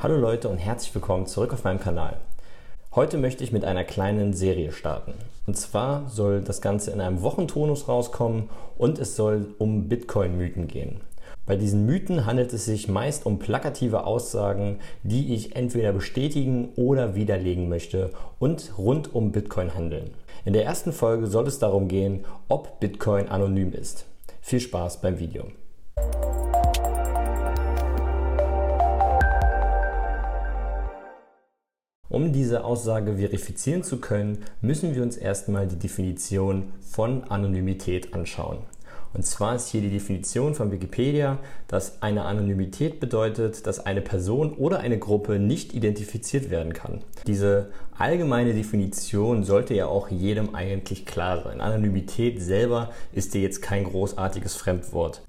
Hallo Leute und herzlich willkommen zurück auf meinem Kanal. Heute möchte ich mit einer kleinen Serie starten. Und zwar soll das Ganze in einem Wochentonus rauskommen und es soll um Bitcoin-Mythen gehen. Bei diesen Mythen handelt es sich meist um plakative Aussagen, die ich entweder bestätigen oder widerlegen möchte und rund um Bitcoin handeln. In der ersten Folge soll es darum gehen, ob Bitcoin anonym ist. Viel Spaß beim Video. Um diese Aussage verifizieren zu können, müssen wir uns erstmal die Definition von Anonymität anschauen. Und zwar ist hier die Definition von Wikipedia, dass eine Anonymität bedeutet, dass eine Person oder eine Gruppe nicht identifiziert werden kann. Diese allgemeine Definition sollte ja auch jedem eigentlich klar sein. Anonymität selber ist dir jetzt kein großartiges Fremdwort.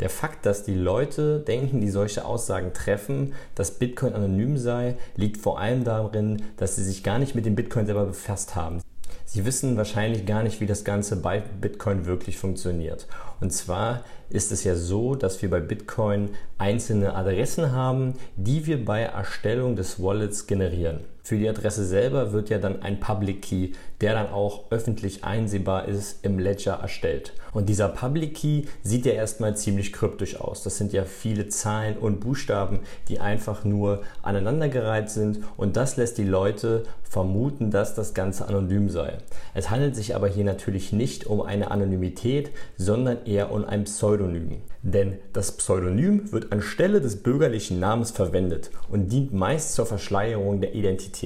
Der Fakt, dass die Leute denken, die solche Aussagen treffen, dass Bitcoin anonym sei, liegt vor allem darin, dass sie sich gar nicht mit dem Bitcoin selber befasst haben. Sie wissen wahrscheinlich gar nicht, wie das Ganze bei Bitcoin wirklich funktioniert. Und zwar ist es ja so, dass wir bei Bitcoin einzelne Adressen haben, die wir bei Erstellung des Wallets generieren. Für die Adresse selber wird ja dann ein Public Key, der dann auch öffentlich einsehbar ist, im Ledger erstellt. Und dieser Public Key sieht ja erstmal ziemlich kryptisch aus. Das sind ja viele Zahlen und Buchstaben, die einfach nur aneinandergereiht sind und das lässt die Leute vermuten, dass das Ganze anonym sei. Es handelt sich aber hier natürlich nicht um eine Anonymität, sondern eher um ein Pseudonym. Denn das Pseudonym wird anstelle des bürgerlichen Namens verwendet und dient meist zur Verschleierung der Identität.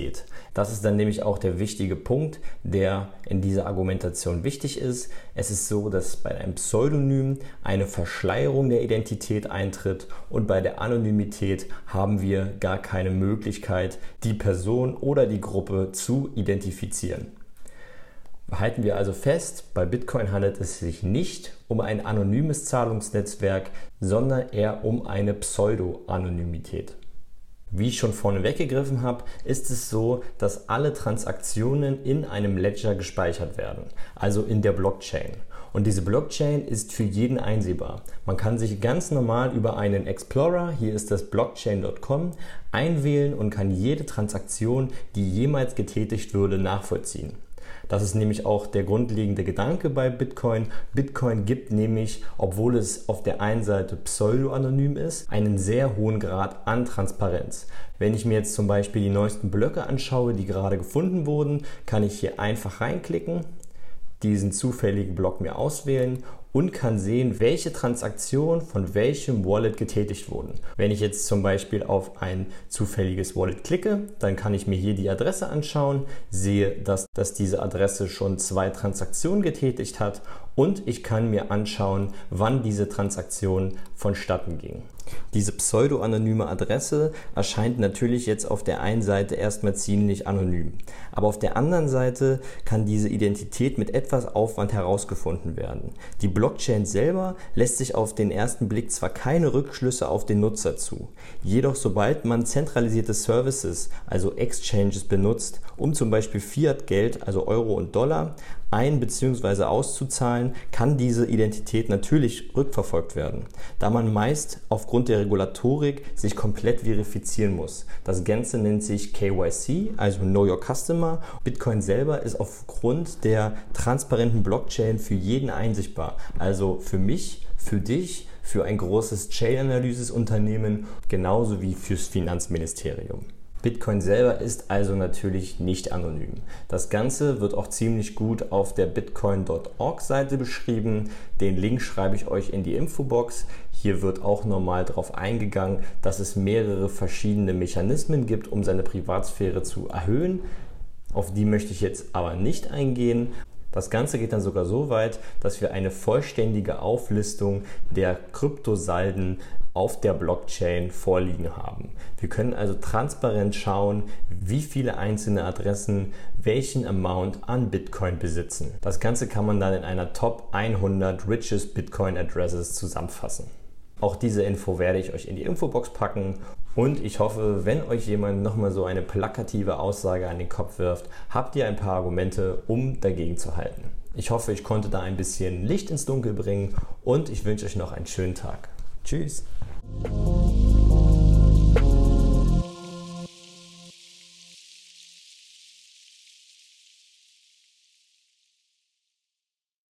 Das ist dann nämlich auch der wichtige Punkt, der in dieser Argumentation wichtig ist. Es ist so, dass bei einem Pseudonym eine Verschleierung der Identität eintritt und bei der Anonymität haben wir gar keine Möglichkeit, die Person oder die Gruppe zu identifizieren. Halten wir also fest, bei Bitcoin handelt es sich nicht um ein anonymes Zahlungsnetzwerk, sondern eher um eine Pseudo-Anonymität. Wie ich schon vorne weggegriffen habe, ist es so, dass alle Transaktionen in einem Ledger gespeichert werden, also in der Blockchain. Und diese Blockchain ist für jeden einsehbar. Man kann sich ganz normal über einen Explorer, hier ist das blockchain.com, einwählen und kann jede Transaktion, die jemals getätigt würde, nachvollziehen. Das ist nämlich auch der grundlegende Gedanke bei Bitcoin. Bitcoin gibt nämlich, obwohl es auf der einen Seite pseudo-anonym ist, einen sehr hohen Grad an Transparenz. Wenn ich mir jetzt zum Beispiel die neuesten Blöcke anschaue, die gerade gefunden wurden, kann ich hier einfach reinklicken, diesen zufälligen Block mir auswählen und kann sehen, welche Transaktionen von welchem Wallet getätigt wurden. Wenn ich jetzt zum Beispiel auf ein zufälliges Wallet klicke, dann kann ich mir hier die Adresse anschauen, sehe, dass, dass diese Adresse schon zwei Transaktionen getätigt hat und ich kann mir anschauen, wann diese Transaktion vonstatten ging. Diese pseudo-anonyme Adresse erscheint natürlich jetzt auf der einen Seite erstmal ziemlich anonym. Aber auf der anderen Seite kann diese Identität mit etwas Aufwand herausgefunden werden. Die Blockchain selber lässt sich auf den ersten Blick zwar keine Rückschlüsse auf den Nutzer zu, jedoch sobald man zentralisierte Services, also Exchanges benutzt, um zum Beispiel Fiat-Geld, also Euro und Dollar, ein- bzw. auszuzahlen, kann diese Identität natürlich rückverfolgt werden, da man meist aufgrund der Regulatorik sich komplett verifizieren muss. Das Ganze nennt sich KYC, also Know Your Customer. Bitcoin selber ist aufgrund der transparenten Blockchain für jeden einsichtbar, also für mich, für dich, für ein großes Chain-Analysis-Unternehmen, genauso wie fürs Finanzministerium. Bitcoin selber ist also natürlich nicht anonym. Das Ganze wird auch ziemlich gut auf der bitcoin.org Seite beschrieben. Den Link schreibe ich euch in die Infobox. Hier wird auch nochmal darauf eingegangen, dass es mehrere verschiedene Mechanismen gibt, um seine Privatsphäre zu erhöhen. Auf die möchte ich jetzt aber nicht eingehen. Das Ganze geht dann sogar so weit, dass wir eine vollständige Auflistung der Kryptosalden auf der Blockchain vorliegen haben. Wir können also transparent schauen, wie viele einzelne Adressen welchen Amount an Bitcoin besitzen. Das Ganze kann man dann in einer Top 100 Richest Bitcoin Addresses zusammenfassen. Auch diese Info werde ich euch in die Infobox packen und ich hoffe, wenn euch jemand nochmal so eine plakative Aussage an den Kopf wirft, habt ihr ein paar Argumente, um dagegen zu halten. Ich hoffe, ich konnte da ein bisschen Licht ins Dunkel bringen und ich wünsche euch noch einen schönen Tag. Tschüss.